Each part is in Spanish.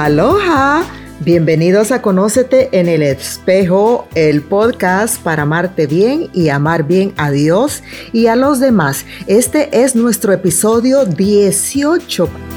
Aloha. Bienvenidos a Conócete en el Espejo, el podcast para amarte bien y amar bien a Dios y a los demás. Este es nuestro episodio 18.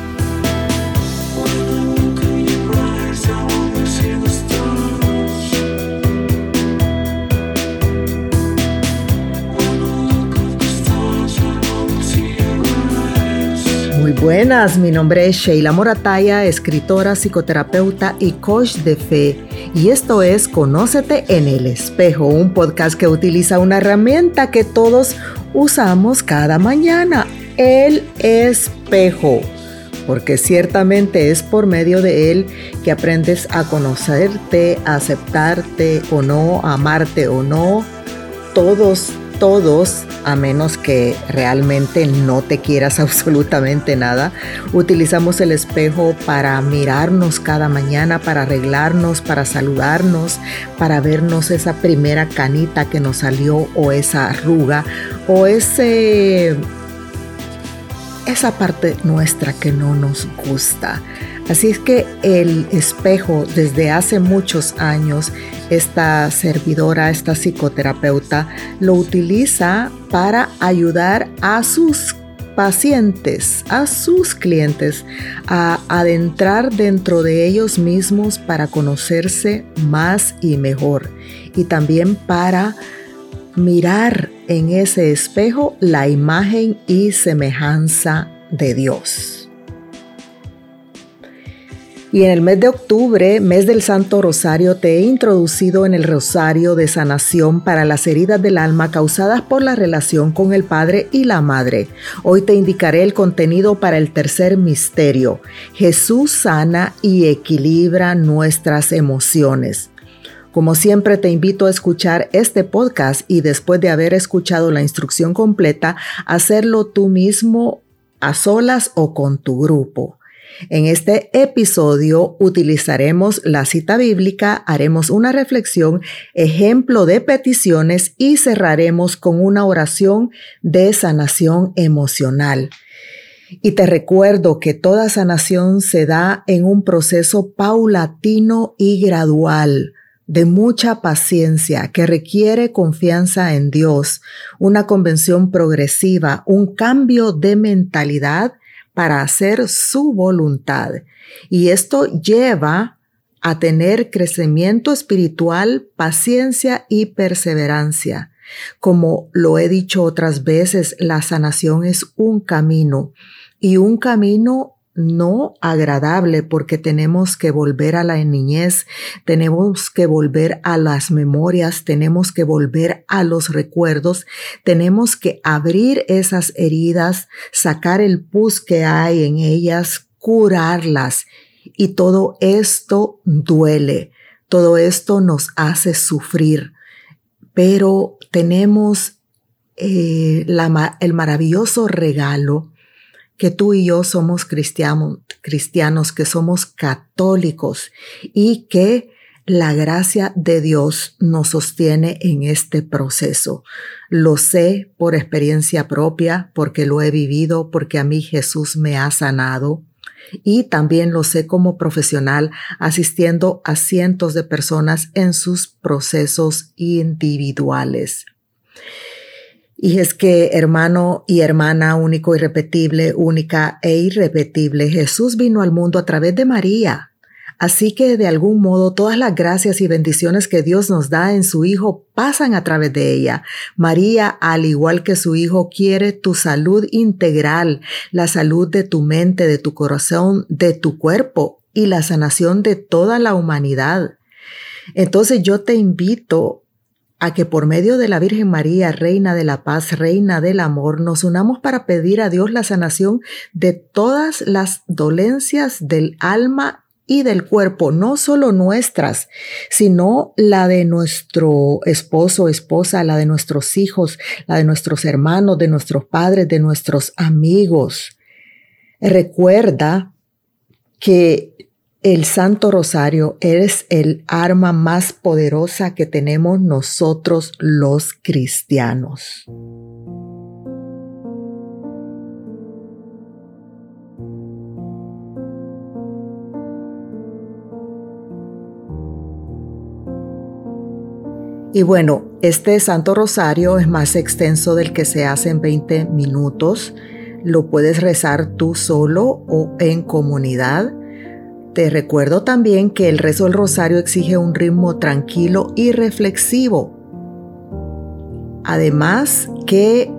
Buenas, mi nombre es Sheila Morataya, escritora, psicoterapeuta y coach de fe. Y esto es Conócete en el espejo, un podcast que utiliza una herramienta que todos usamos cada mañana, el espejo. Porque ciertamente es por medio de él que aprendes a conocerte, a aceptarte o no, a amarte o no. Todos todos, a menos que realmente no te quieras absolutamente nada, utilizamos el espejo para mirarnos cada mañana, para arreglarnos, para saludarnos, para vernos esa primera canita que nos salió o esa arruga o ese esa parte nuestra que no nos gusta. Así es que el espejo desde hace muchos años, esta servidora, esta psicoterapeuta, lo utiliza para ayudar a sus pacientes, a sus clientes, a adentrar dentro de ellos mismos para conocerse más y mejor. Y también para mirar en ese espejo la imagen y semejanza de Dios. Y en el mes de octubre, mes del Santo Rosario, te he introducido en el Rosario de Sanación para las heridas del alma causadas por la relación con el Padre y la Madre. Hoy te indicaré el contenido para el tercer misterio. Jesús sana y equilibra nuestras emociones. Como siempre te invito a escuchar este podcast y después de haber escuchado la instrucción completa, hacerlo tú mismo a solas o con tu grupo. En este episodio utilizaremos la cita bíblica, haremos una reflexión, ejemplo de peticiones y cerraremos con una oración de sanación emocional. Y te recuerdo que toda sanación se da en un proceso paulatino y gradual de mucha paciencia que requiere confianza en Dios, una convención progresiva, un cambio de mentalidad para hacer su voluntad. Y esto lleva a tener crecimiento espiritual, paciencia y perseverancia. Como lo he dicho otras veces, la sanación es un camino y un camino no agradable porque tenemos que volver a la niñez, tenemos que volver a las memorias, tenemos que volver a los recuerdos, tenemos que abrir esas heridas, sacar el pus que hay en ellas, curarlas. Y todo esto duele, todo esto nos hace sufrir, pero tenemos eh, el maravilloso regalo que tú y yo somos cristianos, cristianos, que somos católicos y que la gracia de Dios nos sostiene en este proceso. Lo sé por experiencia propia, porque lo he vivido, porque a mí Jesús me ha sanado. Y también lo sé como profesional asistiendo a cientos de personas en sus procesos individuales. Y es que, hermano y hermana, único, irrepetible, única e irrepetible, Jesús vino al mundo a través de María. Así que de algún modo todas las gracias y bendiciones que Dios nos da en su Hijo pasan a través de ella. María, al igual que su Hijo, quiere tu salud integral, la salud de tu mente, de tu corazón, de tu cuerpo y la sanación de toda la humanidad. Entonces yo te invito a que por medio de la Virgen María, Reina de la Paz, Reina del Amor, nos unamos para pedir a Dios la sanación de todas las dolencias del alma y del cuerpo, no solo nuestras, sino la de nuestro esposo, esposa, la de nuestros hijos, la de nuestros hermanos, de nuestros padres, de nuestros amigos. Recuerda que el Santo Rosario es el arma más poderosa que tenemos nosotros los cristianos. Y bueno, este Santo Rosario es más extenso del que se hace en 20 minutos. Lo puedes rezar tú solo o en comunidad. Te recuerdo también que el rezo del rosario exige un ritmo tranquilo y reflexivo. Además que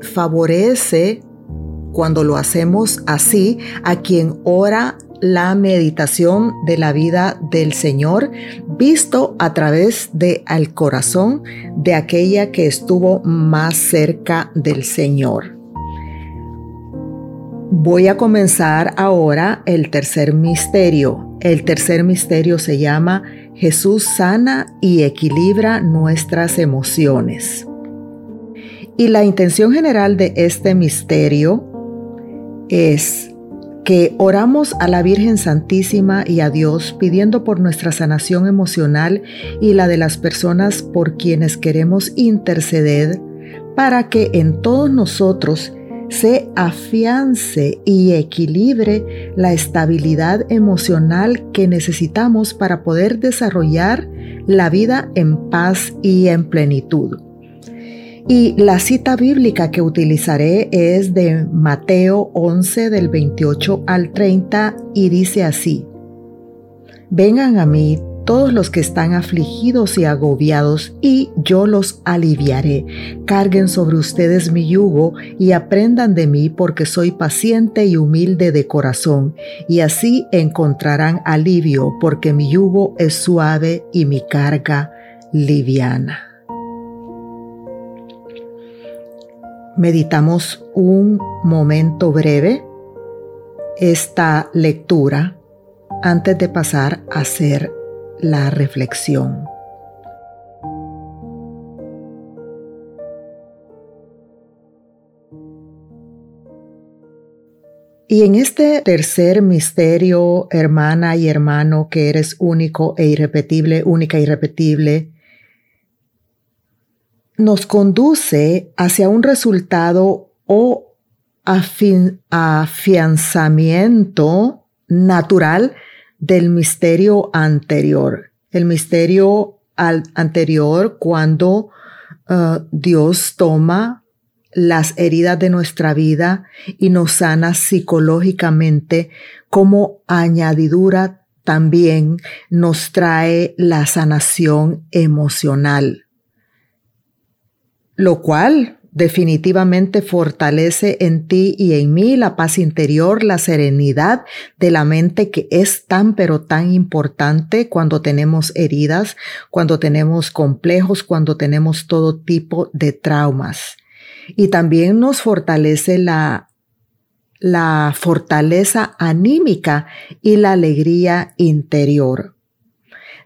favorece cuando lo hacemos así a quien ora la meditación de la vida del Señor visto a través de al corazón de aquella que estuvo más cerca del Señor. Voy a comenzar ahora el tercer misterio. El tercer misterio se llama Jesús sana y equilibra nuestras emociones. Y la intención general de este misterio es que oramos a la Virgen Santísima y a Dios pidiendo por nuestra sanación emocional y la de las personas por quienes queremos interceder para que en todos nosotros se afiance y equilibre la estabilidad emocional que necesitamos para poder desarrollar la vida en paz y en plenitud. Y la cita bíblica que utilizaré es de Mateo 11 del 28 al 30 y dice así, Vengan a mí todos los que están afligidos y agobiados, y yo los aliviaré. Carguen sobre ustedes mi yugo y aprendan de mí, porque soy paciente y humilde de corazón, y así encontrarán alivio, porque mi yugo es suave y mi carga liviana. meditamos un momento breve esta lectura antes de pasar a hacer la reflexión. Y en este tercer misterio, hermana y hermano, que eres único e irrepetible, única e irrepetible, nos conduce hacia un resultado o afianzamiento natural del misterio anterior. El misterio anterior cuando uh, Dios toma las heridas de nuestra vida y nos sana psicológicamente como añadidura también nos trae la sanación emocional lo cual definitivamente fortalece en ti y en mí la paz interior, la serenidad de la mente que es tan pero tan importante cuando tenemos heridas, cuando tenemos complejos, cuando tenemos todo tipo de traumas. Y también nos fortalece la la fortaleza anímica y la alegría interior.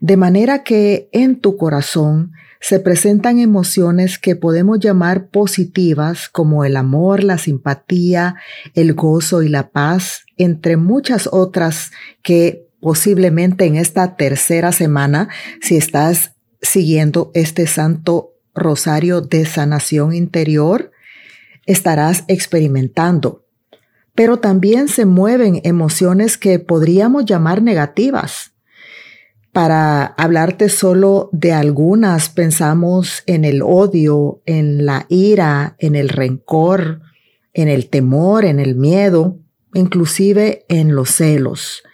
De manera que en tu corazón se presentan emociones que podemos llamar positivas como el amor, la simpatía, el gozo y la paz, entre muchas otras que posiblemente en esta tercera semana, si estás siguiendo este santo rosario de sanación interior, estarás experimentando. Pero también se mueven emociones que podríamos llamar negativas para hablarte solo de algunas, pensamos en el odio, en la ira, en el rencor, en el temor, en el miedo, inclusive en los celos.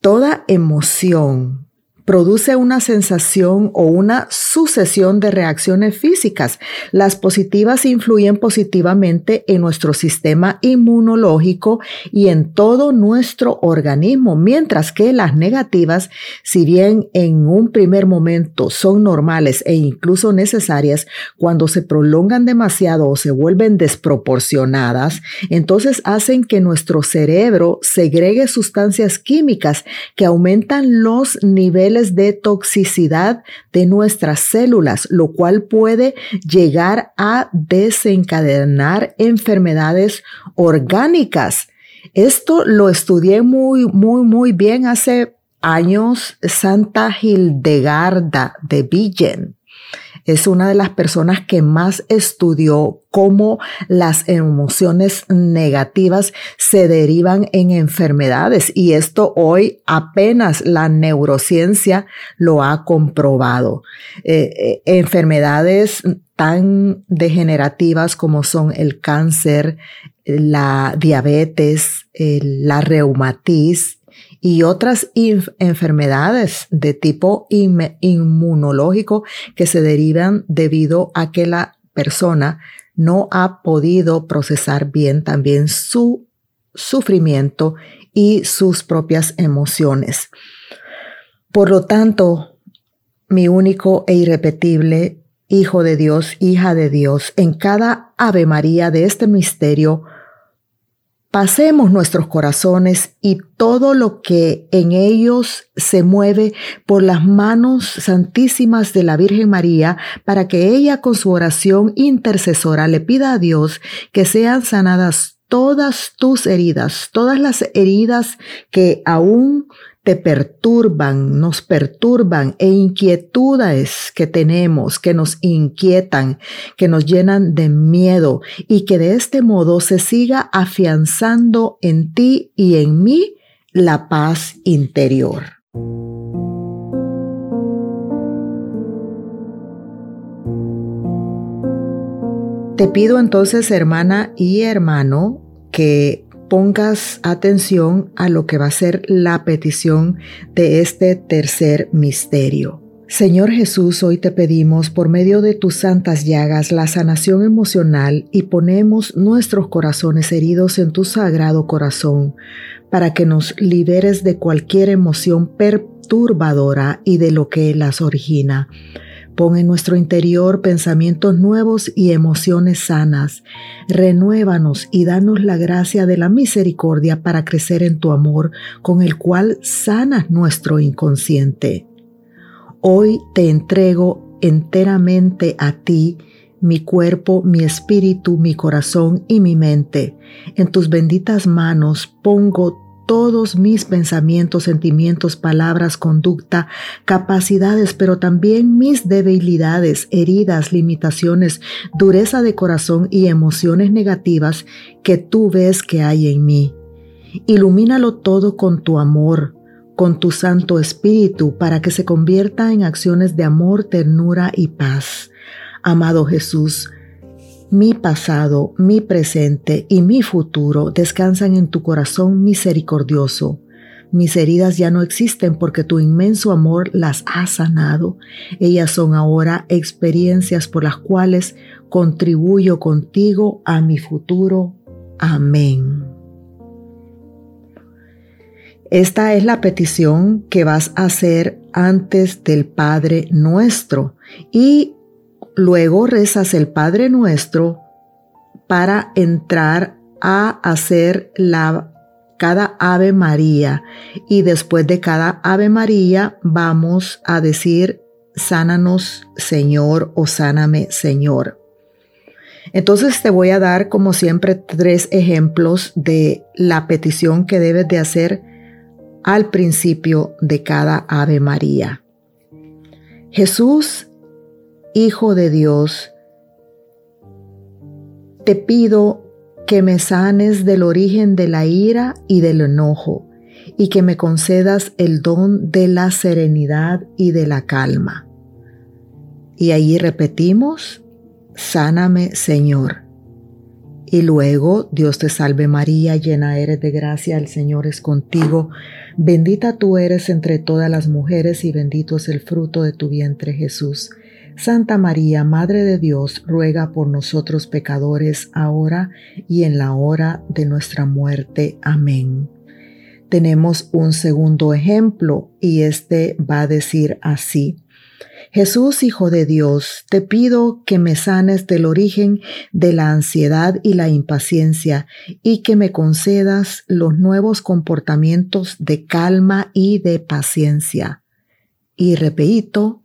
Toda emoción produce una sensación o una sucesión de reacciones físicas. Las positivas influyen positivamente en nuestro sistema inmunológico y en todo nuestro organismo, mientras que las negativas, si bien en un primer momento son normales e incluso necesarias, cuando se prolongan demasiado o se vuelven desproporcionadas, entonces hacen que nuestro cerebro segregue sustancias químicas que aumentan los niveles de toxicidad de nuestras células, lo cual puede llegar a desencadenar enfermedades orgánicas. Esto lo estudié muy, muy, muy bien hace años Santa Hildegarda de Bingen. Es una de las personas que más estudió cómo las emociones negativas se derivan en enfermedades y esto hoy apenas la neurociencia lo ha comprobado. Eh, eh, enfermedades tan degenerativas como son el cáncer, la diabetes, la reumatiz, y otras enfermedades de tipo inmunológico que se derivan debido a que la persona no ha podido procesar bien también su sufrimiento y sus propias emociones. Por lo tanto, mi único e irrepetible Hijo de Dios, hija de Dios, en cada Ave María de este misterio, pasemos nuestros corazones y todo lo que en ellos se mueve por las manos santísimas de la Virgen María para que ella con su oración intercesora le pida a Dios que sean sanadas todas tus heridas, todas las heridas que aún te perturban, nos perturban e inquietudes que tenemos, que nos inquietan, que nos llenan de miedo y que de este modo se siga afianzando en ti y en mí la paz interior. Te pido entonces, hermana y hermano, que pongas atención a lo que va a ser la petición de este tercer misterio. Señor Jesús, hoy te pedimos por medio de tus santas llagas la sanación emocional y ponemos nuestros corazones heridos en tu sagrado corazón para que nos liberes de cualquier emoción perturbadora y de lo que las origina. Pon en nuestro interior pensamientos nuevos y emociones sanas. Renuévanos y danos la gracia de la misericordia para crecer en tu amor, con el cual sanas nuestro inconsciente. Hoy te entrego enteramente a ti mi cuerpo, mi espíritu, mi corazón y mi mente. En tus benditas manos pongo todos mis pensamientos, sentimientos, palabras, conducta, capacidades, pero también mis debilidades, heridas, limitaciones, dureza de corazón y emociones negativas que tú ves que hay en mí. Ilumínalo todo con tu amor, con tu Santo Espíritu, para que se convierta en acciones de amor, ternura y paz. Amado Jesús, mi pasado, mi presente y mi futuro descansan en tu corazón misericordioso. Mis heridas ya no existen porque tu inmenso amor las ha sanado. Ellas son ahora experiencias por las cuales contribuyo contigo a mi futuro. Amén. Esta es la petición que vas a hacer antes del Padre nuestro y Luego rezas el Padre Nuestro para entrar a hacer la cada Ave María y después de cada Ave María vamos a decir sánanos Señor o sáname Señor. Entonces te voy a dar como siempre tres ejemplos de la petición que debes de hacer al principio de cada Ave María. Jesús Hijo de Dios, te pido que me sanes del origen de la ira y del enojo y que me concedas el don de la serenidad y de la calma. Y ahí repetimos, sáname Señor. Y luego, Dios te salve María, llena eres de gracia, el Señor es contigo, bendita tú eres entre todas las mujeres y bendito es el fruto de tu vientre Jesús. Santa María, Madre de Dios, ruega por nosotros pecadores, ahora y en la hora de nuestra muerte. Amén. Tenemos un segundo ejemplo y este va a decir así. Jesús, Hijo de Dios, te pido que me sanes del origen de la ansiedad y la impaciencia y que me concedas los nuevos comportamientos de calma y de paciencia. Y repito,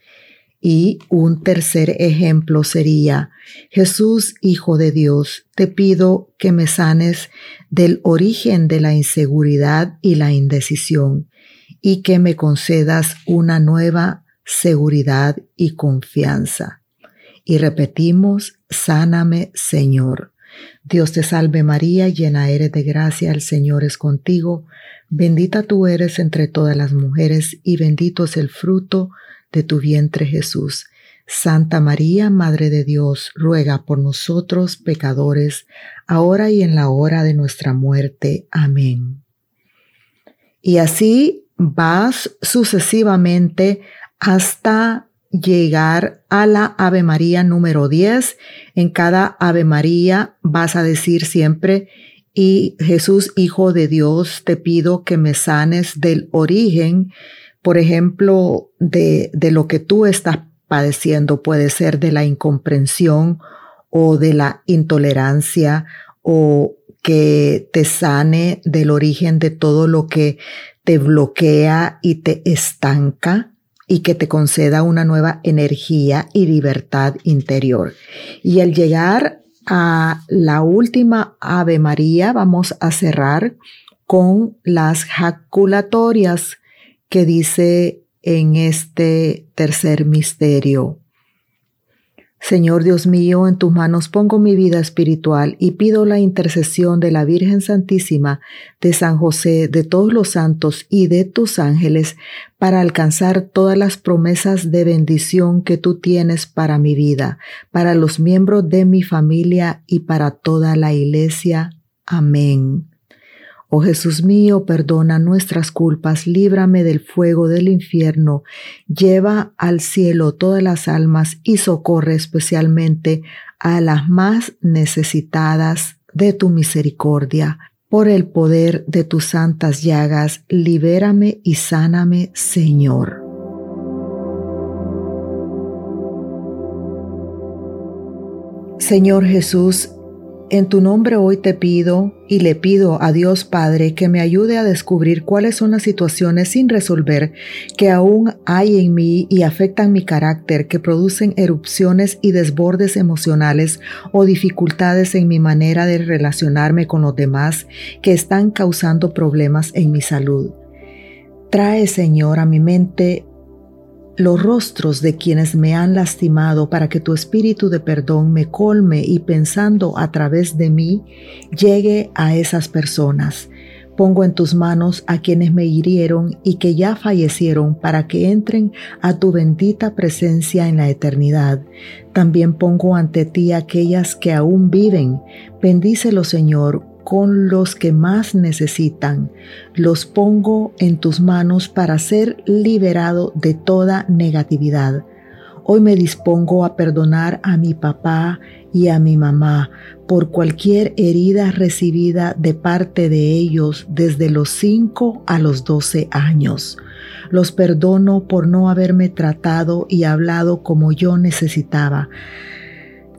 Y un tercer ejemplo sería, Jesús, Hijo de Dios, te pido que me sanes del origen de la inseguridad y la indecisión y que me concedas una nueva seguridad y confianza. Y repetimos, sáname Señor. Dios te salve María, llena eres de gracia, el Señor es contigo, bendita tú eres entre todas las mujeres y bendito es el fruto de tu vientre Jesús. Santa María, Madre de Dios, ruega por nosotros pecadores, ahora y en la hora de nuestra muerte. Amén. Y así vas sucesivamente hasta llegar a la Ave María número 10. En cada Ave María vas a decir siempre, y Jesús, Hijo de Dios, te pido que me sanes del origen, por ejemplo, de, de lo que tú estás padeciendo. Puede ser de la incomprensión o de la intolerancia o que te sane del origen de todo lo que te bloquea y te estanca y que te conceda una nueva energía y libertad interior. Y al llegar a la última Ave María, vamos a cerrar con las jaculatorias que dice en este tercer misterio. Señor Dios mío, en tus manos pongo mi vida espiritual y pido la intercesión de la Virgen Santísima, de San José, de todos los santos y de tus ángeles para alcanzar todas las promesas de bendición que tú tienes para mi vida, para los miembros de mi familia y para toda la Iglesia. Amén. Oh Jesús mío, perdona nuestras culpas, líbrame del fuego del infierno, lleva al cielo todas las almas y socorre especialmente a las más necesitadas de tu misericordia. Por el poder de tus santas llagas, libérame y sáname, Señor. Señor Jesús, en tu nombre hoy te pido y le pido a Dios Padre que me ayude a descubrir cuáles son las situaciones sin resolver que aún hay en mí y afectan mi carácter, que producen erupciones y desbordes emocionales o dificultades en mi manera de relacionarme con los demás que están causando problemas en mi salud. Trae, Señor, a mi mente los rostros de quienes me han lastimado para que tu espíritu de perdón me colme y pensando a través de mí llegue a esas personas. Pongo en tus manos a quienes me hirieron y que ya fallecieron para que entren a tu bendita presencia en la eternidad. También pongo ante ti aquellas que aún viven. Bendícelo, Señor, con los que más necesitan. Los pongo en tus manos para ser liberado de toda negatividad. Hoy me dispongo a perdonar a mi papá y a mi mamá por cualquier herida recibida de parte de ellos desde los 5 a los 12 años. Los perdono por no haberme tratado y hablado como yo necesitaba,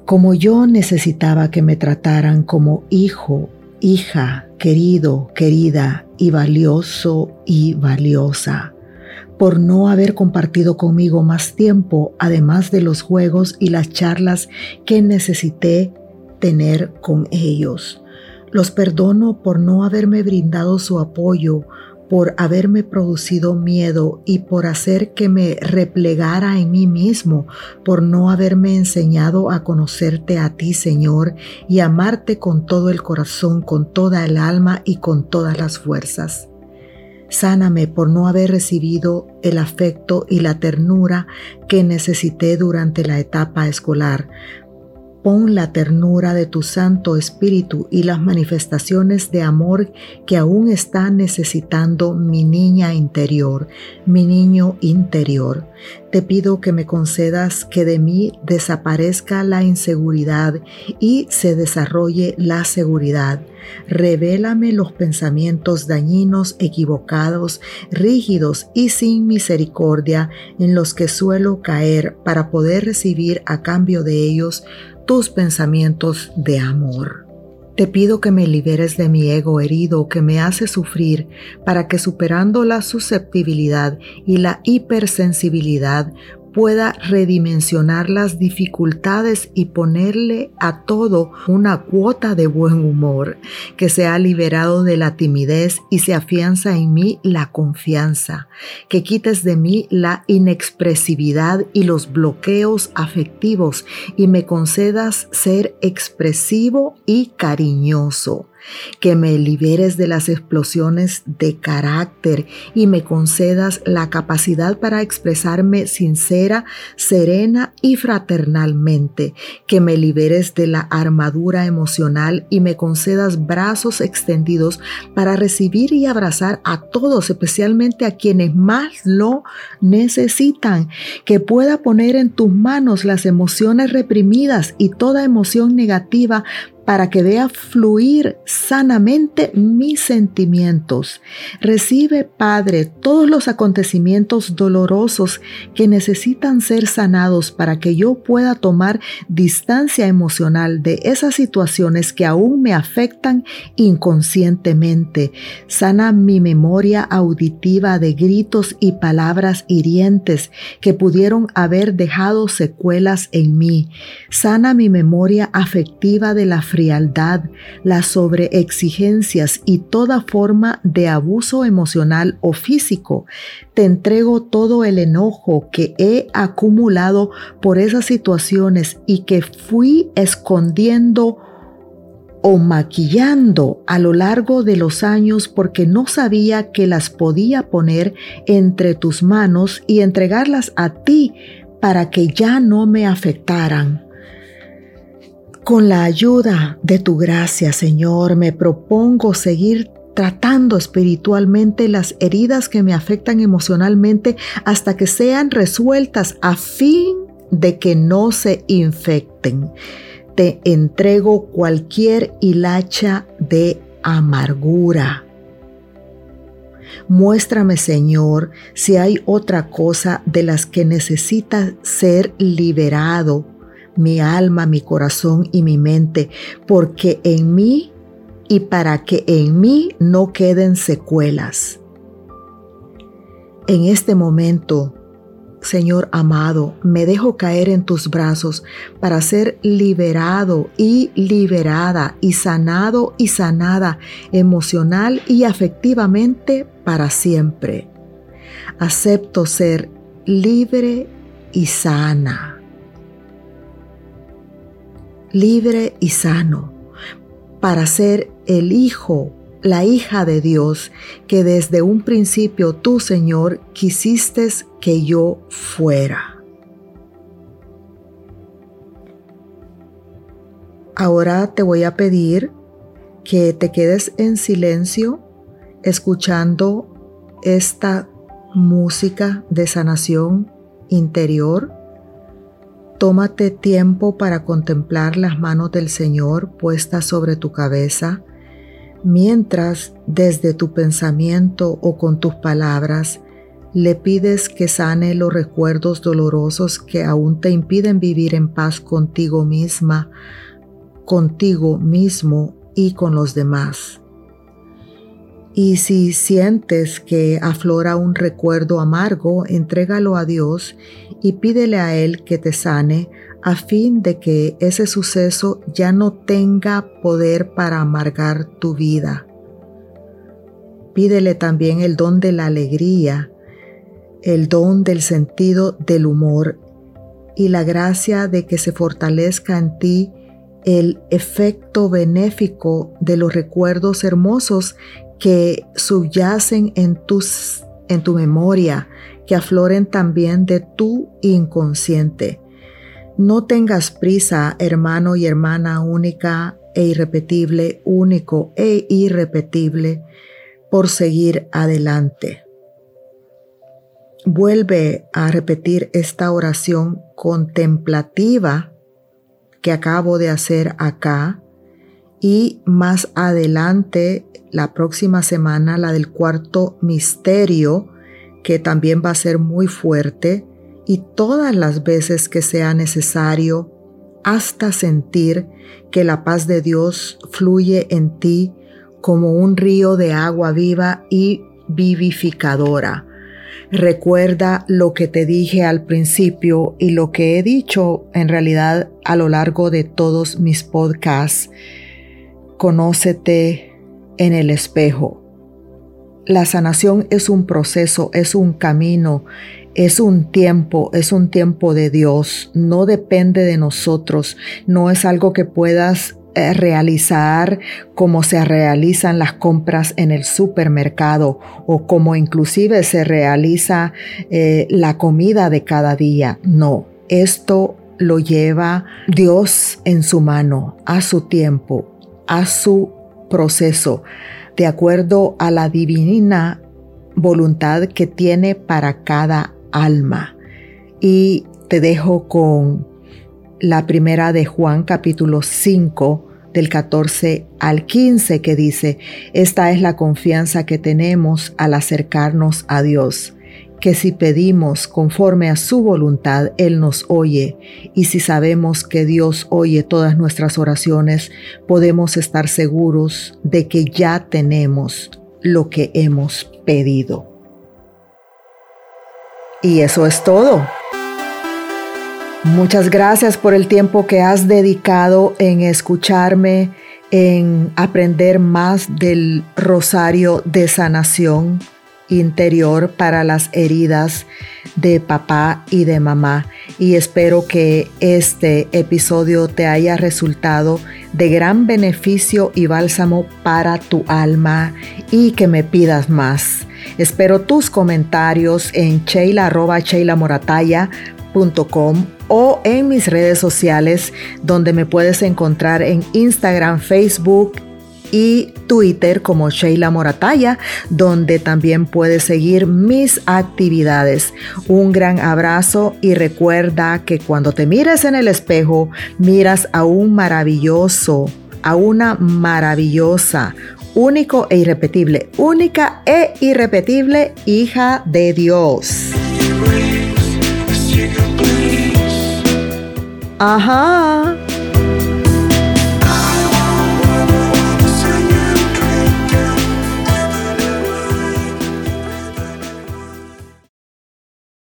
como yo necesitaba que me trataran como hijo hija, querido, querida y valioso y valiosa, por no haber compartido conmigo más tiempo, además de los juegos y las charlas que necesité tener con ellos. Los perdono por no haberme brindado su apoyo, por haberme producido miedo y por hacer que me replegara en mí mismo, por no haberme enseñado a conocerte a ti, Señor, y amarte con todo el corazón, con toda el alma y con todas las fuerzas. Sáname por no haber recibido el afecto y la ternura que necesité durante la etapa escolar, Pon la ternura de tu Santo Espíritu y las manifestaciones de amor que aún está necesitando mi niña interior, mi niño interior. Te pido que me concedas que de mí desaparezca la inseguridad y se desarrolle la seguridad revélame los pensamientos dañinos, equivocados, rígidos y sin misericordia en los que suelo caer para poder recibir a cambio de ellos tus pensamientos de amor. Te pido que me liberes de mi ego herido que me hace sufrir para que superando la susceptibilidad y la hipersensibilidad pueda redimensionar las dificultades y ponerle a todo una cuota de buen humor, que se ha liberado de la timidez y se afianza en mí la confianza, que quites de mí la inexpresividad y los bloqueos afectivos y me concedas ser expresivo y cariñoso que me liberes de las explosiones de carácter y me concedas la capacidad para expresarme sincera, serena y fraternalmente, que me liberes de la armadura emocional y me concedas brazos extendidos para recibir y abrazar a todos, especialmente a quienes más lo necesitan, que pueda poner en tus manos las emociones reprimidas y toda emoción negativa para que vea fluir sanamente mis sentimientos. Recibe, Padre, todos los acontecimientos dolorosos que necesitan ser sanados para que yo pueda tomar distancia emocional de esas situaciones que aún me afectan inconscientemente. Sana mi memoria auditiva de gritos y palabras hirientes que pudieron haber dejado secuelas en mí. Sana mi memoria afectiva de la frialdad, las sobreexigencias y toda forma de abuso emocional o físico. Te entrego todo el enojo que he acumulado por esas situaciones y que fui escondiendo o maquillando a lo largo de los años porque no sabía que las podía poner entre tus manos y entregarlas a ti para que ya no me afectaran. Con la ayuda de tu gracia, Señor, me propongo seguir tratando espiritualmente las heridas que me afectan emocionalmente hasta que sean resueltas a fin de que no se infecten. Te entrego cualquier hilacha de amargura. Muéstrame, Señor, si hay otra cosa de las que necesita ser liberado mi alma, mi corazón y mi mente, porque en mí y para que en mí no queden secuelas. En este momento, Señor amado, me dejo caer en tus brazos para ser liberado y liberada y sanado y sanada emocional y afectivamente para siempre. Acepto ser libre y sana libre y sano, para ser el Hijo, la hija de Dios, que desde un principio tú, Señor, quisiste que yo fuera. Ahora te voy a pedir que te quedes en silencio escuchando esta música de sanación interior Tómate tiempo para contemplar las manos del Señor puestas sobre tu cabeza, mientras desde tu pensamiento o con tus palabras le pides que sane los recuerdos dolorosos que aún te impiden vivir en paz contigo misma, contigo mismo y con los demás. Y si sientes que aflora un recuerdo amargo, entrégalo a Dios y pídele a Él que te sane a fin de que ese suceso ya no tenga poder para amargar tu vida. Pídele también el don de la alegría, el don del sentido del humor y la gracia de que se fortalezca en ti el efecto benéfico de los recuerdos hermosos que subyacen en, tus, en tu memoria, que afloren también de tu inconsciente. No tengas prisa, hermano y hermana única e irrepetible, único e irrepetible, por seguir adelante. Vuelve a repetir esta oración contemplativa que acabo de hacer acá y más adelante, la próxima semana, la del cuarto misterio, que también va a ser muy fuerte, y todas las veces que sea necesario, hasta sentir que la paz de Dios fluye en ti como un río de agua viva y vivificadora. Recuerda lo que te dije al principio y lo que he dicho en realidad a lo largo de todos mis podcasts. Conócete en el espejo. La sanación es un proceso, es un camino, es un tiempo, es un tiempo de Dios, no depende de nosotros, no es algo que puedas eh, realizar como se realizan las compras en el supermercado o como inclusive se realiza eh, la comida de cada día. No, esto lo lleva Dios en su mano, a su tiempo, a su proceso, de acuerdo a la divina voluntad que tiene para cada alma. Y te dejo con la primera de Juan capítulo 5 del 14 al 15 que dice, esta es la confianza que tenemos al acercarnos a Dios, que si pedimos conforme a su voluntad, Él nos oye, y si sabemos que Dios oye todas nuestras oraciones, podemos estar seguros de que ya tenemos lo que hemos pedido. Y eso es todo. Muchas gracias por el tiempo que has dedicado en escucharme, en aprender más del rosario de sanación interior para las heridas de papá y de mamá. Y espero que este episodio te haya resultado de gran beneficio y bálsamo para tu alma y que me pidas más. Espero tus comentarios en sheila.com o en mis redes sociales donde me puedes encontrar en Instagram, Facebook y Twitter como Sheila Morataya, donde también puedes seguir mis actividades. Un gran abrazo y recuerda que cuando te mires en el espejo, miras a un maravilloso, a una maravillosa, único e irrepetible, única e irrepetible hija de Dios. Ajá.